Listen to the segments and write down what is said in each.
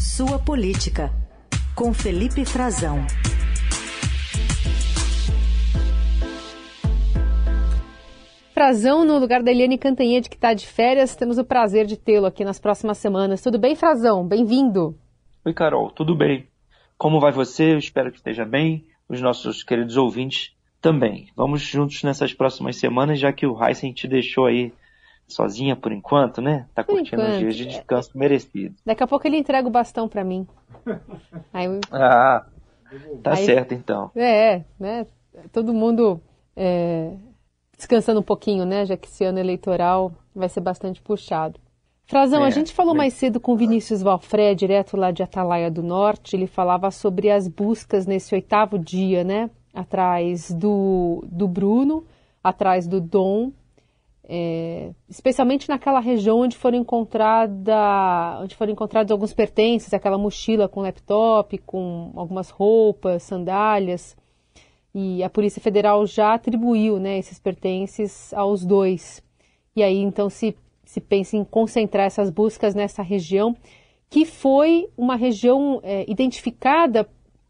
Sua Política, com Felipe Frazão. Frazão, no lugar da Eliane Cantanhede, que está de férias, temos o prazer de tê-lo aqui nas próximas semanas. Tudo bem, Frazão? Bem-vindo. Oi, Carol, tudo bem? Como vai você? Eu espero que esteja bem. Os nossos queridos ouvintes também. Vamos juntos nessas próximas semanas, já que o Heisen te deixou aí sozinha por enquanto, né? Tá por curtindo enquanto. os dias de descanso merecido. Daqui a pouco ele entrega o bastão para mim. Aí, ah, tá aí, certo então. É, né? Todo mundo é, descansando um pouquinho, né? Já que esse ano eleitoral vai ser bastante puxado. Frazão, é, a gente falou mais cedo com Vinícius Valfré, direto lá de Atalaia do Norte. Ele falava sobre as buscas nesse oitavo dia, né? Atrás do, do Bruno, atrás do Dom é, especialmente naquela região onde foram encontrada, onde foram encontrados alguns pertences, aquela mochila com laptop, com algumas roupas, sandálias. E a Polícia Federal já atribuiu né, esses pertences aos dois. E aí então se, se pensa em concentrar essas buscas nessa região, que foi uma região é, identificada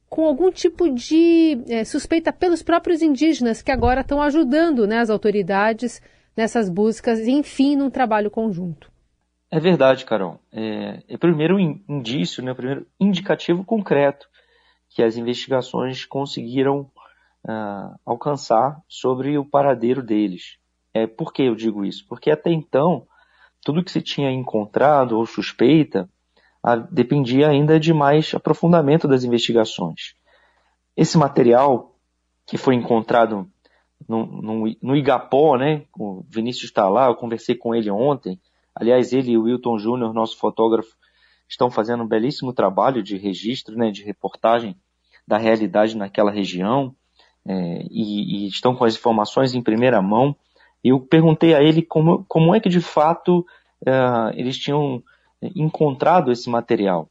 com algum tipo de é, suspeita pelos próprios indígenas, que agora estão ajudando né, as autoridades nessas buscas enfim, num trabalho conjunto. É verdade, Carol. É, é primeiro indício, né, primeiro indicativo concreto que as investigações conseguiram uh, alcançar sobre o paradeiro deles. É, por que eu digo isso? Porque até então, tudo que se tinha encontrado ou suspeita a, dependia ainda de mais aprofundamento das investigações. Esse material que foi encontrado no, no, no Igapó, né? O Vinícius está lá, eu conversei com ele ontem. Aliás, ele e o Wilton Júnior, nosso fotógrafo, estão fazendo um belíssimo trabalho de registro, né, de reportagem da realidade naquela região é, e, e, estão com as informações em primeira mão. Eu perguntei a ele como, como é que de fato é, eles tinham encontrado esse material.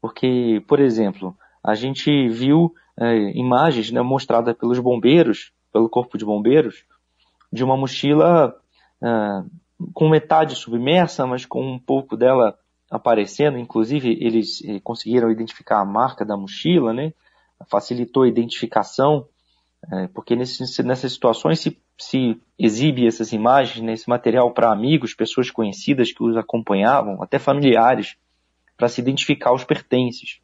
Porque, por exemplo, a gente viu é, imagens né, mostradas pelos bombeiros pelo Corpo de Bombeiros, de uma mochila uh, com metade submersa, mas com um pouco dela aparecendo. Inclusive, eles eh, conseguiram identificar a marca da mochila, né? facilitou a identificação, eh, porque nesse, nessas situações se, se exibe essas imagens, né, esse material para amigos, pessoas conhecidas que os acompanhavam, até familiares, para se identificar os pertences.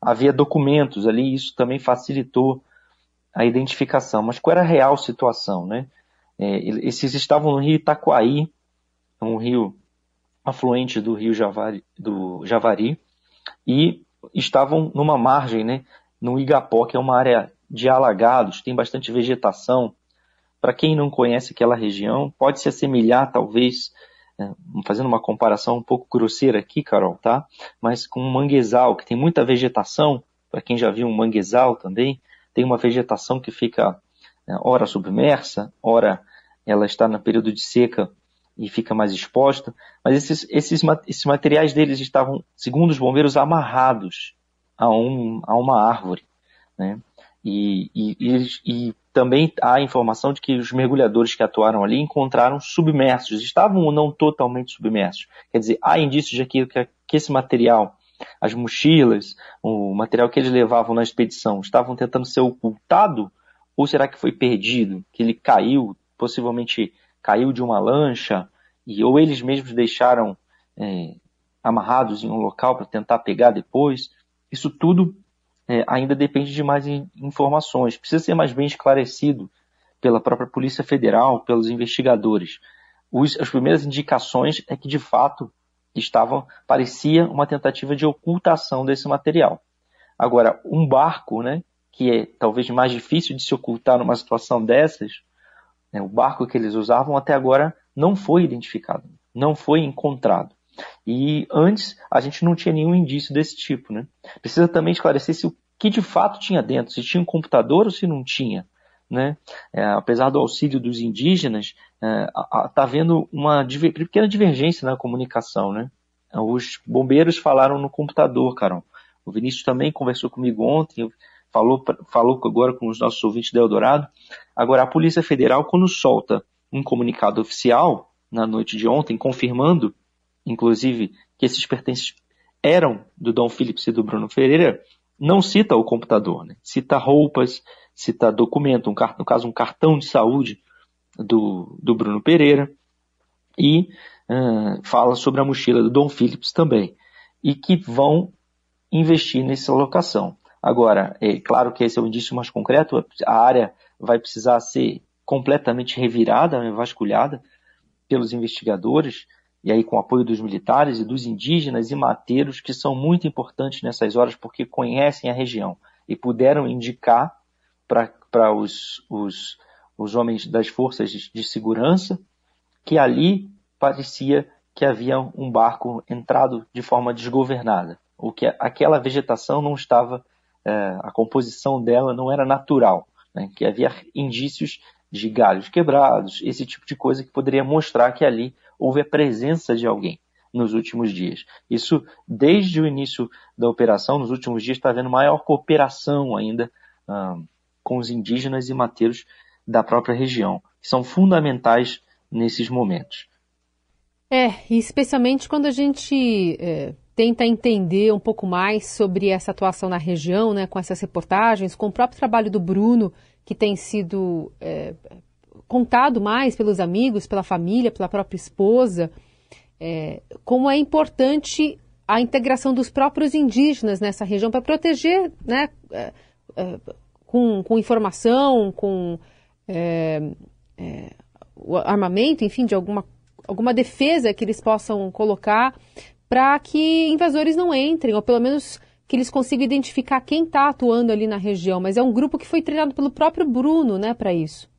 Havia documentos ali, isso também facilitou a identificação. Mas qual era a real situação, né? É, esses estavam no rio Itacoaí, um rio afluente do rio Javari, do Javari, e estavam numa margem, né, no Igapó, que é uma área de alagados, tem bastante vegetação. Para quem não conhece aquela região, pode se assemelhar, talvez, é, fazendo uma comparação um pouco grosseira aqui, Carol, tá? Mas com um manguezal, que tem muita vegetação, para quem já viu um manguezal também, tem uma vegetação que fica né, ora submersa, ora ela está no período de seca e fica mais exposta, mas esses, esses, esses materiais deles estavam, segundo os bombeiros, amarrados a, um, a uma árvore. Né? E, e, e, e, também há informação de que os mergulhadores que atuaram ali encontraram submersos, estavam ou não totalmente submersos. Quer dizer, há indícios de que, que esse material as mochilas, o material que eles levavam na expedição, estavam tentando ser ocultado? Ou será que foi perdido? Que ele caiu, possivelmente caiu de uma lancha, e ou eles mesmos deixaram é, amarrados em um local para tentar pegar depois? Isso tudo é, ainda depende de mais informações. Precisa ser mais bem esclarecido pela própria Polícia Federal, pelos investigadores. Os, as primeiras indicações é que, de fato, estavam parecia uma tentativa de ocultação desse material. Agora, um barco, né, que é talvez mais difícil de se ocultar numa situação dessas, né, o barco que eles usavam até agora não foi identificado, não foi encontrado. E antes a gente não tinha nenhum indício desse tipo, né? Precisa também esclarecer se o que de fato tinha dentro, se tinha um computador ou se não tinha né? É, apesar do auxílio dos indígenas, está é, havendo uma pequena divergência na comunicação, né? Os bombeiros falaram no computador, Carol. O Vinícius também conversou comigo ontem, falou, falou agora com os nossos ouvintes da Eldorado. Agora, a Polícia Federal, quando solta um comunicado oficial, na noite de ontem, confirmando, inclusive, que esses pertences eram do Dom Phillips e do Bruno Ferreira, não cita o computador, né? cita roupas, cita documento, um, no caso um cartão de saúde do, do Bruno Pereira, e uh, fala sobre a mochila do Dom Phillips também, e que vão investir nessa locação. Agora, é claro que esse é o indício mais concreto, a área vai precisar ser completamente revirada, né, vasculhada pelos investigadores, e aí com o apoio dos militares e dos indígenas e mateiros, que são muito importantes nessas horas porque conhecem a região e puderam indicar para os, os, os homens das forças de, de segurança que ali parecia que havia um barco entrado de forma desgovernada, ou que aquela vegetação não estava, é, a composição dela não era natural, né? que havia indícios de galhos quebrados, esse tipo de coisa que poderia mostrar que ali houve a presença de alguém nos últimos dias. Isso, desde o início da operação, nos últimos dias, está havendo maior cooperação ainda ah, com os indígenas e mateiros da própria região, que são fundamentais nesses momentos. É, especialmente quando a gente é, tenta entender um pouco mais sobre essa atuação na região, né, com essas reportagens, com o próprio trabalho do Bruno, que tem sido é, contado mais pelos amigos, pela família, pela própria esposa, é, como é importante a integração dos próprios indígenas nessa região para proteger, né, é, é, com, com, informação, com é, é, armamento, enfim, de alguma, alguma defesa que eles possam colocar para que invasores não entrem, ou pelo menos que eles consigam identificar quem está atuando ali na região, mas é um grupo que foi treinado pelo próprio Bruno, né, para isso.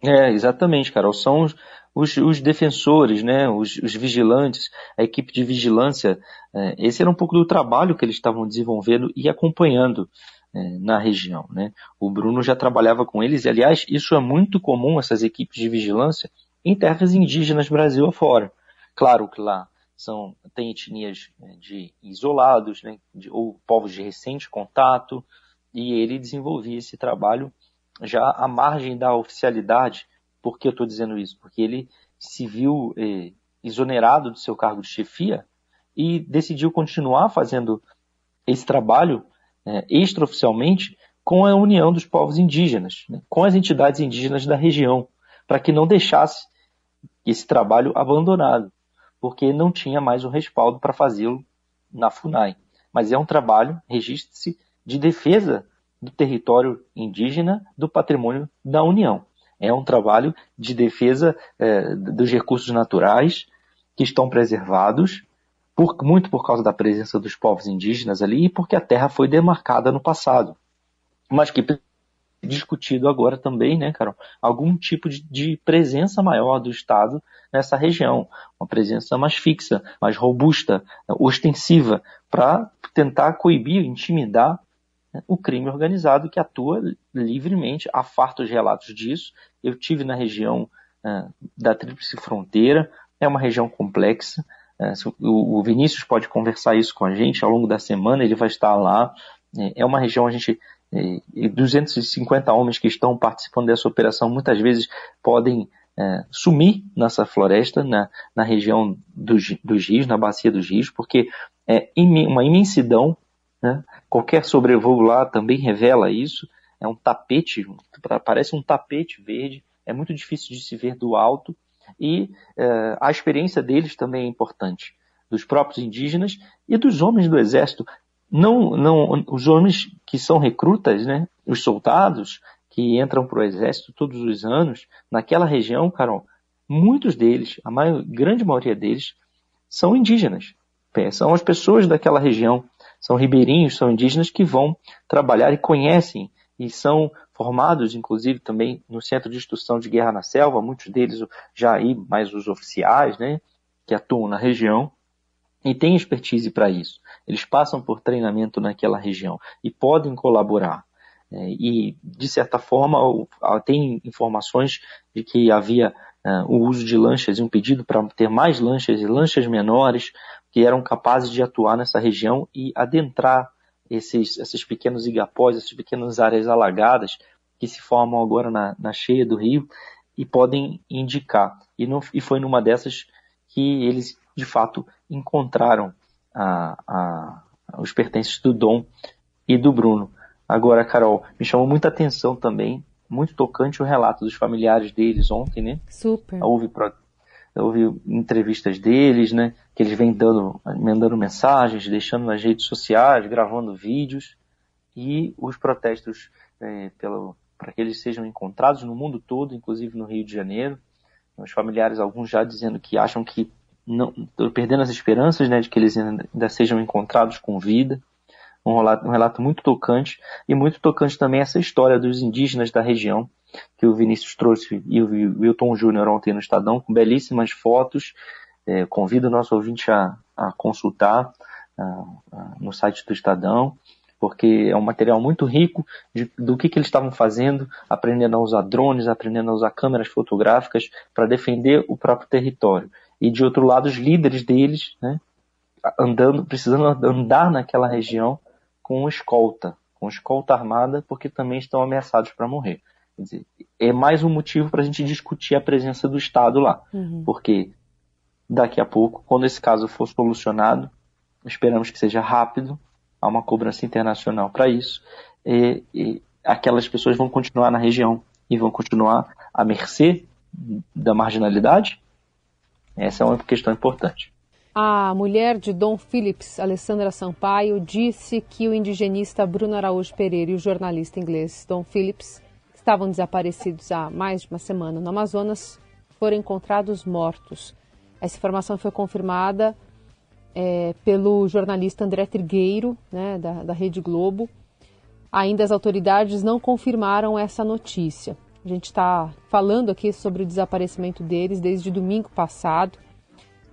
É, exatamente, Carol. São os, os, os defensores, né, os, os, vigilantes, a equipe de vigilância. É, esse era um pouco do trabalho que eles estavam desenvolvendo e acompanhando na região. Né? O Bruno já trabalhava com eles, e aliás, isso é muito comum, essas equipes de vigilância, em terras indígenas Brasil afora. Claro que lá são, tem etnias né, de isolados, né, de, ou povos de recente contato, e ele desenvolvia esse trabalho já à margem da oficialidade. Por que eu estou dizendo isso? Porque ele se viu eh, exonerado do seu cargo de chefia e decidiu continuar fazendo esse trabalho eh, extraoficialmente com a união dos povos indígenas, né, com as entidades indígenas da região, para que não deixasse esse trabalho abandonado porque não tinha mais o respaldo para fazê-lo na FUNAI. Mas é um trabalho, registre-se, de defesa do território indígena, do patrimônio da União. É um trabalho de defesa é, dos recursos naturais que estão preservados, por, muito por causa da presença dos povos indígenas ali e porque a terra foi demarcada no passado, mas que discutido agora também, né, Carol, algum tipo de, de, presença maior do Estado nessa região, uma presença mais fixa, mais robusta, ostensiva, para tentar coibir, intimidar né, o crime organizado que atua livremente. Há fartos relatos disso. Eu tive na região uh, da Tríplice Fronteira, é uma região complexa. Uh, o Vinícius pode conversar isso com a gente ao longo da semana, ele vai estar lá. É, é uma região a gente e 250 homens que estão participando dessa operação muitas vezes podem é, sumir nessa floresta, na, na região dos, dos, rios, na bacia dos rios, porque é uma imensidão. Né? Qualquer sobrevoo lá também revela isso. É um tapete, parece um tapete verde, é muito difícil de se ver do alto e é, a experiência deles também é importante, dos próprios indígenas e dos homens do exército não, não, os homens que são recrutas, né, os soldados que entram para o exército todos os anos, naquela região, Carol, muitos deles, a maior, grande maioria deles, são indígenas. São as pessoas daquela região, são ribeirinhos, são indígenas que vão trabalhar e conhecem e são formados, inclusive, também no Centro de Instrução de Guerra na Selva, muitos deles já aí, mais os oficiais, né, que atuam na região e têm expertise para isso. Eles passam por treinamento naquela região e podem colaborar. É, e, de certa forma, tem informações de que havia uh, o uso de lanchas e um pedido para ter mais lanchas e lanchas menores que eram capazes de atuar nessa região e adentrar esses, esses pequenos igapós, essas pequenas áreas alagadas que se formam agora na, na cheia do rio e podem indicar. E, não, e foi numa dessas que eles de fato encontraram a, a, os pertences do Dom e do Bruno. Agora, Carol, me chamou muita atenção também, muito tocante o relato dos familiares deles ontem, né? Super. Houve, houve entrevistas deles, né? Que eles vêm dando, mandando mensagens, deixando nas redes sociais, gravando vídeos e os protestos é, para que eles sejam encontrados no mundo todo, inclusive no Rio de Janeiro. Os familiares, alguns já dizendo que acham que não, perdendo as esperanças né, de que eles ainda sejam encontrados com vida. Um relato, um relato, muito tocante e muito tocante também essa história dos indígenas da região que o Vinícius trouxe e o Wilton Júnior ontem no Estadão com belíssimas fotos. É, convido o nosso ouvinte a, a consultar a, a, no site do Estadão porque é um material muito rico de, do que, que eles estavam fazendo, aprendendo a usar drones, aprendendo a usar câmeras fotográficas para defender o próprio território. E de outro lado, os líderes deles, né, andando, precisando andar naquela região com escolta, com escolta armada, porque também estão ameaçados para morrer. Dizer, é mais um motivo para a gente discutir a presença do Estado lá, uhum. porque daqui a pouco, quando esse caso for solucionado, esperamos que seja rápido, há uma cobrança internacional para isso, e, e aquelas pessoas vão continuar na região e vão continuar à mercê da marginalidade? Essa é uma questão importante. A mulher de Dom Phillips, Alessandra Sampaio, disse que o indigenista Bruno Araújo Pereira e o jornalista inglês Dom Phillips estavam desaparecidos há mais de uma semana no Amazonas, foram encontrados mortos. Essa informação foi confirmada é, pelo jornalista André Trigueiro, né, da, da Rede Globo. Ainda as autoridades não confirmaram essa notícia. A gente está falando aqui sobre o desaparecimento deles desde domingo passado,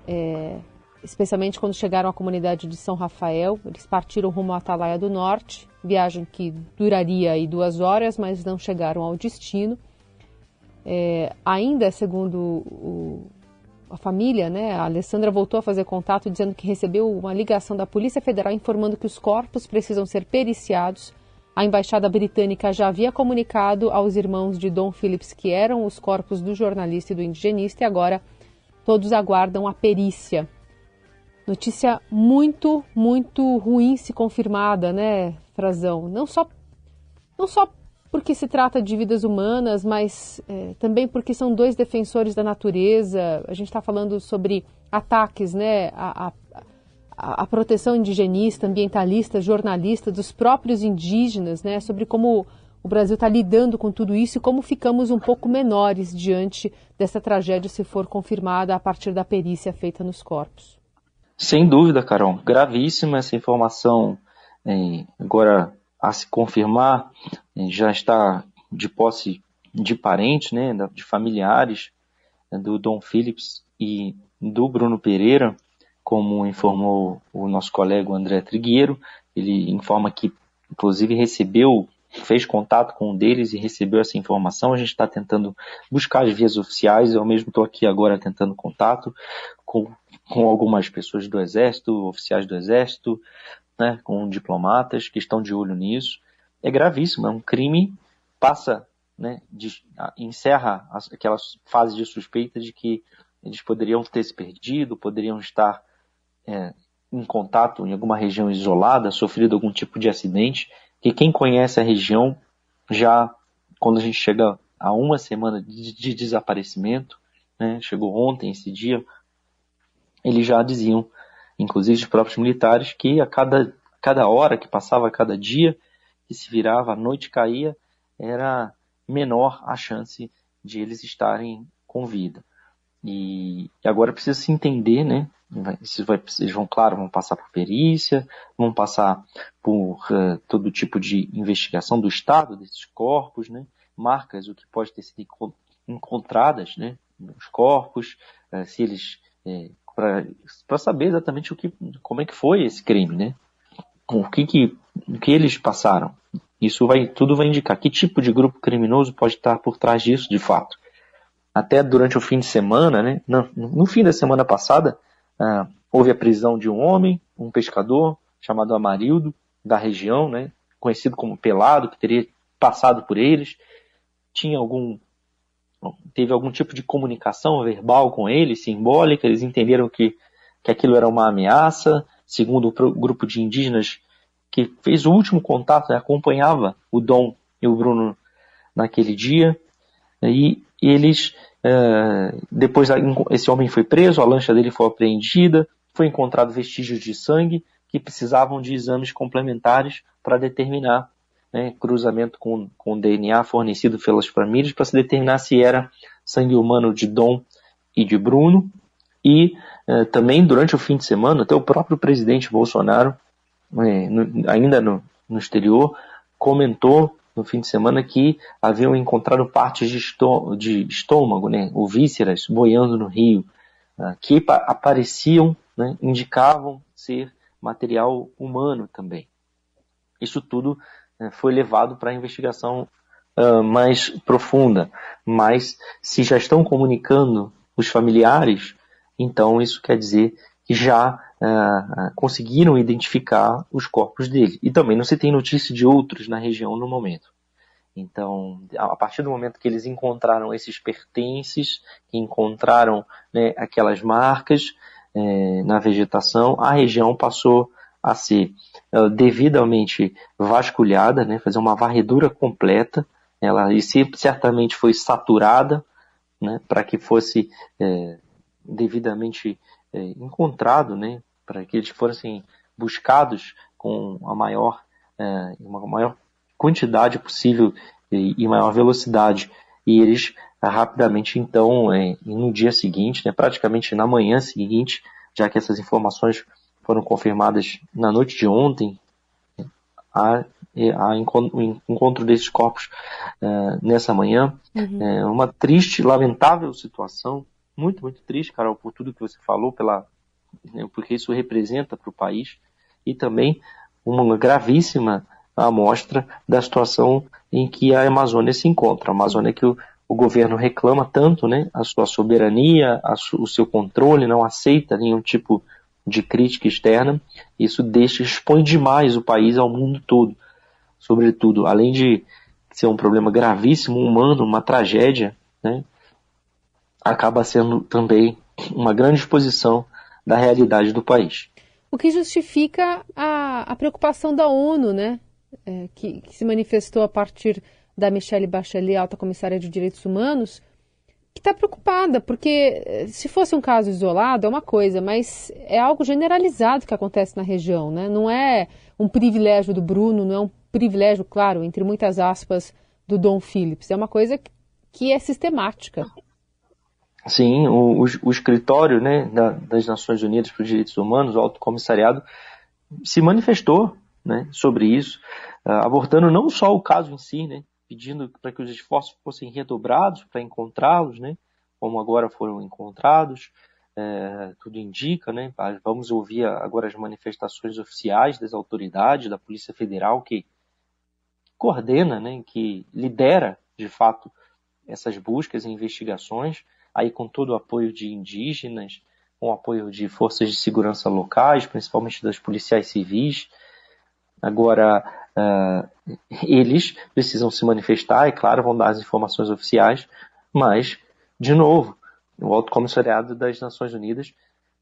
é, especialmente quando chegaram à comunidade de São Rafael. Eles partiram rumo à Atalaia do Norte, viagem que duraria aí duas horas, mas não chegaram ao destino. É, ainda segundo o, a família, né, a Alessandra voltou a fazer contato dizendo que recebeu uma ligação da Polícia Federal informando que os corpos precisam ser periciados. A embaixada britânica já havia comunicado aos irmãos de Dom Phillips que eram os corpos do jornalista e do indigenista e agora todos aguardam a perícia. Notícia muito, muito ruim se confirmada, né, Frazão? Não só não só porque se trata de vidas humanas, mas é, também porque são dois defensores da natureza. A gente está falando sobre ataques, né, a, a, a, proteção indigenista, ambientalista, jornalista, dos próprios indígenas, né, sobre como o Brasil está lidando com tudo isso e como ficamos um pouco menores diante dessa tragédia se for confirmada a partir da perícia feita nos corpos. Sem dúvida, Carol. Gravíssima essa informação. agora, a se confirmar, já está de posse de parentes, né, de familiares né, do Dom Phillips e do Bruno Pereira, como informou o nosso colega André Trigueiro. Ele informa que, inclusive, recebeu, fez contato com um deles e recebeu essa informação. A gente está tentando buscar as vias oficiais. Eu mesmo estou aqui agora tentando contato com, com algumas pessoas do Exército, oficiais do Exército, né, com diplomatas que estão de olho nisso. É gravíssimo, é um crime, passa, né, de, encerra aquela fase de suspeita de que eles poderiam ter se perdido, poderiam estar é, em contato em alguma região isolada, sofrido algum tipo de acidente, que quem conhece a região já, quando a gente chega a uma semana de, de desaparecimento, né, chegou ontem esse dia, eles já diziam inclusive os próprios militares, que a cada, cada hora que passava, a cada dia que se virava, a noite caía, era menor a chance de eles estarem com vida. E, agora precisa se entender, né? Vai, eles vão, claro, vão passar por perícia, vão passar por uh, todo tipo de investigação do estado desses corpos, né? Marcas, o que pode ter sido encontradas, né? Nos corpos, uh, se eles uh, para saber exatamente o que, como é que foi esse crime, né? O que, que, o que eles passaram. Isso vai, tudo vai indicar que tipo de grupo criminoso pode estar por trás disso, de fato. Até durante o fim de semana, né? No, no fim da semana passada, ah, houve a prisão de um homem, um pescador chamado Amarildo, da região, né? Conhecido como Pelado, que teria passado por eles. Tinha algum teve algum tipo de comunicação verbal com eles, simbólica, eles entenderam que, que aquilo era uma ameaça, segundo o grupo de indígenas que fez o último contato, né, acompanhava o Dom e o Bruno naquele dia, e eles, é, depois esse homem foi preso, a lancha dele foi apreendida, foi encontrado vestígios de sangue que precisavam de exames complementares para determinar né, cruzamento com, com DNA fornecido pelas famílias para se determinar se era sangue humano de Dom e de Bruno. E eh, também durante o fim de semana, até o próprio presidente Bolsonaro, eh, no, ainda no, no, exterior, comentou no fim de semana que haviam encontrado partes de, de estômago, né, ou vísceras, boiando no rio, uh, que apareciam, né, indicavam ser material humano também. Isso tudo foi levado para a investigação uh, mais profunda. Mas se já estão comunicando os familiares, então isso quer dizer que já uh, conseguiram identificar os corpos dele. E também não se tem notícia de outros na região no momento. Então, a partir do momento que eles encontraram esses pertences, que encontraram né, aquelas marcas eh, na vegetação, a região passou a ser devidamente vasculhada, né, fazer uma varredura completa. Ela e certamente foi saturada, né, para que fosse é, devidamente é, encontrado, né, para que eles fossem buscados com a maior, é, uma maior quantidade possível e, e, maior velocidade. E eles rapidamente, então, é, no dia seguinte, né, praticamente na manhã seguinte, já que essas informações foram confirmadas na noite de ontem, a, a encontro desses corpos uh, nessa manhã. Uhum. É uma triste, lamentável situação, muito, muito triste, Carol, por tudo que você falou, pela, né, porque isso representa para o país, e também uma gravíssima amostra da situação em que a Amazônia se encontra. A Amazônia que o, o governo reclama tanto, né, a sua soberania, a su, o seu controle, não aceita nenhum tipo de de crítica externa, isso deixa, expõe demais o país ao mundo todo. Sobretudo, além de ser um problema gravíssimo, humano, uma tragédia, né, acaba sendo também uma grande exposição da realidade do país. O que justifica a, a preocupação da ONU, né, é, que, que se manifestou a partir da Michelle Bachelet, alta comissária de direitos humanos, que está preocupada, porque eh, se fosse um caso isolado é uma coisa, mas é algo generalizado que acontece na região, né? Não é um privilégio do Bruno, não é um privilégio, claro, entre muitas aspas, do Dom Phillips. É uma coisa que é sistemática. Sim, o, o, o escritório né, da, das Nações Unidas para os Direitos Humanos, o Alto Comissariado, se manifestou né, sobre isso, uh, abordando não só o caso em si, né, pedindo para que os esforços fossem redobrados para encontrá-los, né? Como agora foram encontrados, é, tudo indica, né? Vamos ouvir agora as manifestações oficiais das autoridades, da Polícia Federal, que coordena, né? Que lidera, de fato, essas buscas e investigações, aí com todo o apoio de indígenas, com o apoio de forças de segurança locais, principalmente das policiais civis. Agora, uh, eles precisam se manifestar, e claro, vão dar as informações oficiais, mas, de novo, o Alto Comissariado das Nações Unidas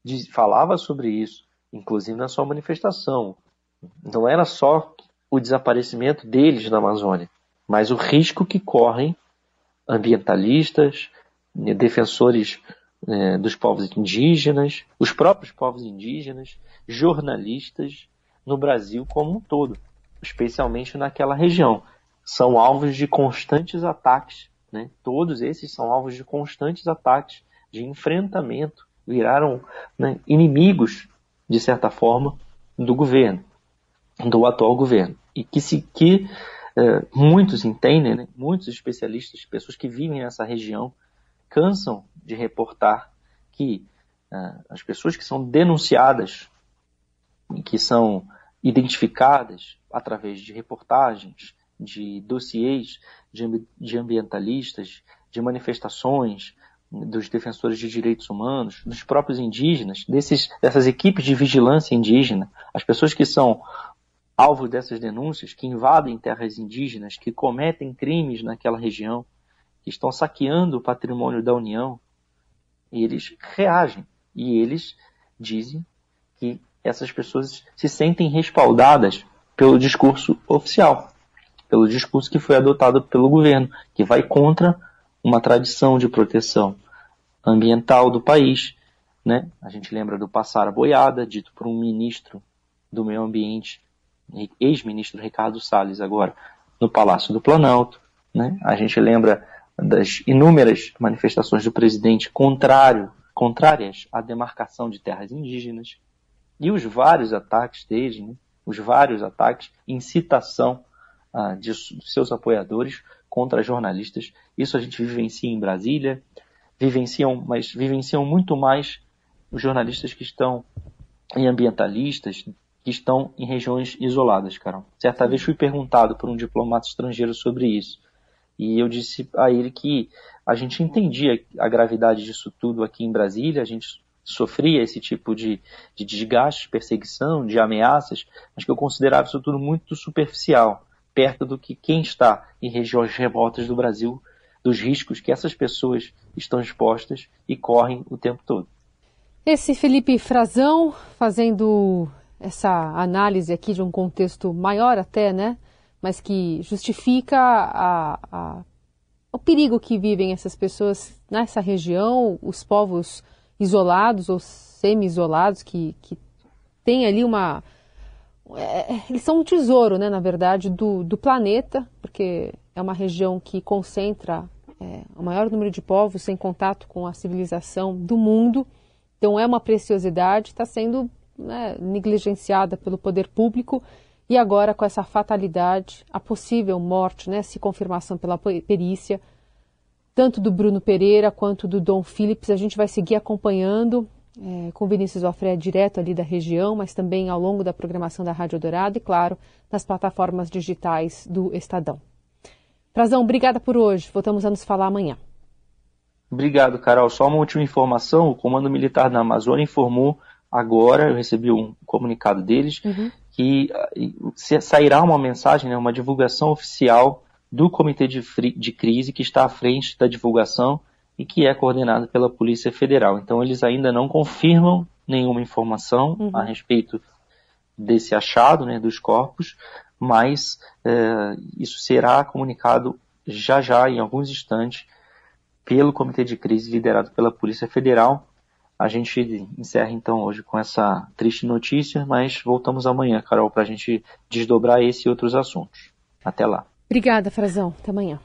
diz, falava sobre isso, inclusive na sua manifestação. Não era só o desaparecimento deles na Amazônia, mas o risco que correm ambientalistas, né, defensores é, dos povos indígenas, os próprios povos indígenas, jornalistas no Brasil como um todo especialmente naquela região. São alvos de constantes ataques, né? todos esses são alvos de constantes ataques, de enfrentamento, viraram né, inimigos, de certa forma, do governo, do atual governo. E que, se, que é, muitos entendem, né? muitos especialistas, pessoas que vivem nessa região, cansam de reportar que é, as pessoas que são denunciadas, que são identificadas através de reportagens, de dossiês de, de ambientalistas, de manifestações dos defensores de direitos humanos, dos próprios indígenas, desses, dessas equipes de vigilância indígena, as pessoas que são alvo dessas denúncias, que invadem terras indígenas, que cometem crimes naquela região, que estão saqueando o patrimônio da União, eles reagem. E eles dizem que essas pessoas se sentem respaldadas pelo discurso oficial, pelo discurso que foi adotado pelo governo, que vai contra uma tradição de proteção ambiental do país. Né? A gente lembra do passar a boiada, dito por um ministro do meio ambiente, ex-ministro Ricardo Salles, agora no Palácio do Planalto. Né? A gente lembra das inúmeras manifestações do presidente contrário, contrárias à demarcação de terras indígenas e os vários ataques dele, né? Os vários ataques, incitação ah, de, seus apoiadores contra jornalistas. Isso a gente vivencia em Brasília, vivenciam, mas vivenciam muito mais os jornalistas que estão em ambientalistas, que estão em regiões isoladas, Carol. Certa vez fui perguntado por um diplomata estrangeiro sobre isso. E eu disse a ele que a gente entendia a gravidade disso tudo aqui em Brasília, a gente sofria esse tipo de, de desgaste, perseguição, de ameaças, mas que eu considerava isso tudo muito superficial, perto do que quem está em regiões remotas do Brasil, dos riscos que essas pessoas estão expostas e correm o tempo todo. Esse Felipe Frazão fazendo essa análise aqui de um contexto maior até, né? Mas que justifica a, a, o perigo que vivem essas pessoas nessa região, os povos isolados ou semi-isolados que, que têm ali uma. É, eles são um tesouro, né, na verdade, do, do planeta, porque é uma região que concentra é, o maior número de povos sem contato com a civilização do mundo. Então, é uma preciosidade, está sendo né, negligenciada pelo poder público e agora com essa fatalidade, a possível morte, né, se confirmação pela perícia, tanto do Bruno Pereira quanto do Dom Phillips. A gente vai seguir acompanhando é, com Vinícius Alfredo direto ali da região, mas também ao longo da programação da Rádio Dourado e, claro, nas plataformas digitais do Estadão. Frazão, obrigada por hoje. Voltamos a nos falar amanhã. Obrigado, Carol. Só uma última informação: o Comando Militar da Amazônia informou agora, eu recebi um comunicado deles, uhum. que sairá uma mensagem, né, uma divulgação oficial do Comitê de, de Crise, que está à frente da divulgação e que é coordenado pela Polícia Federal. Então, eles ainda não confirmam nenhuma informação uhum. a respeito desse achado né, dos corpos, mas é, isso será comunicado já já, em alguns instantes, pelo Comitê de Crise liderado pela Polícia Federal. A gente encerra então hoje com essa triste notícia, mas voltamos amanhã, Carol, para a gente desdobrar esse e outros assuntos. Até lá. Obrigada, Frazão. Até amanhã.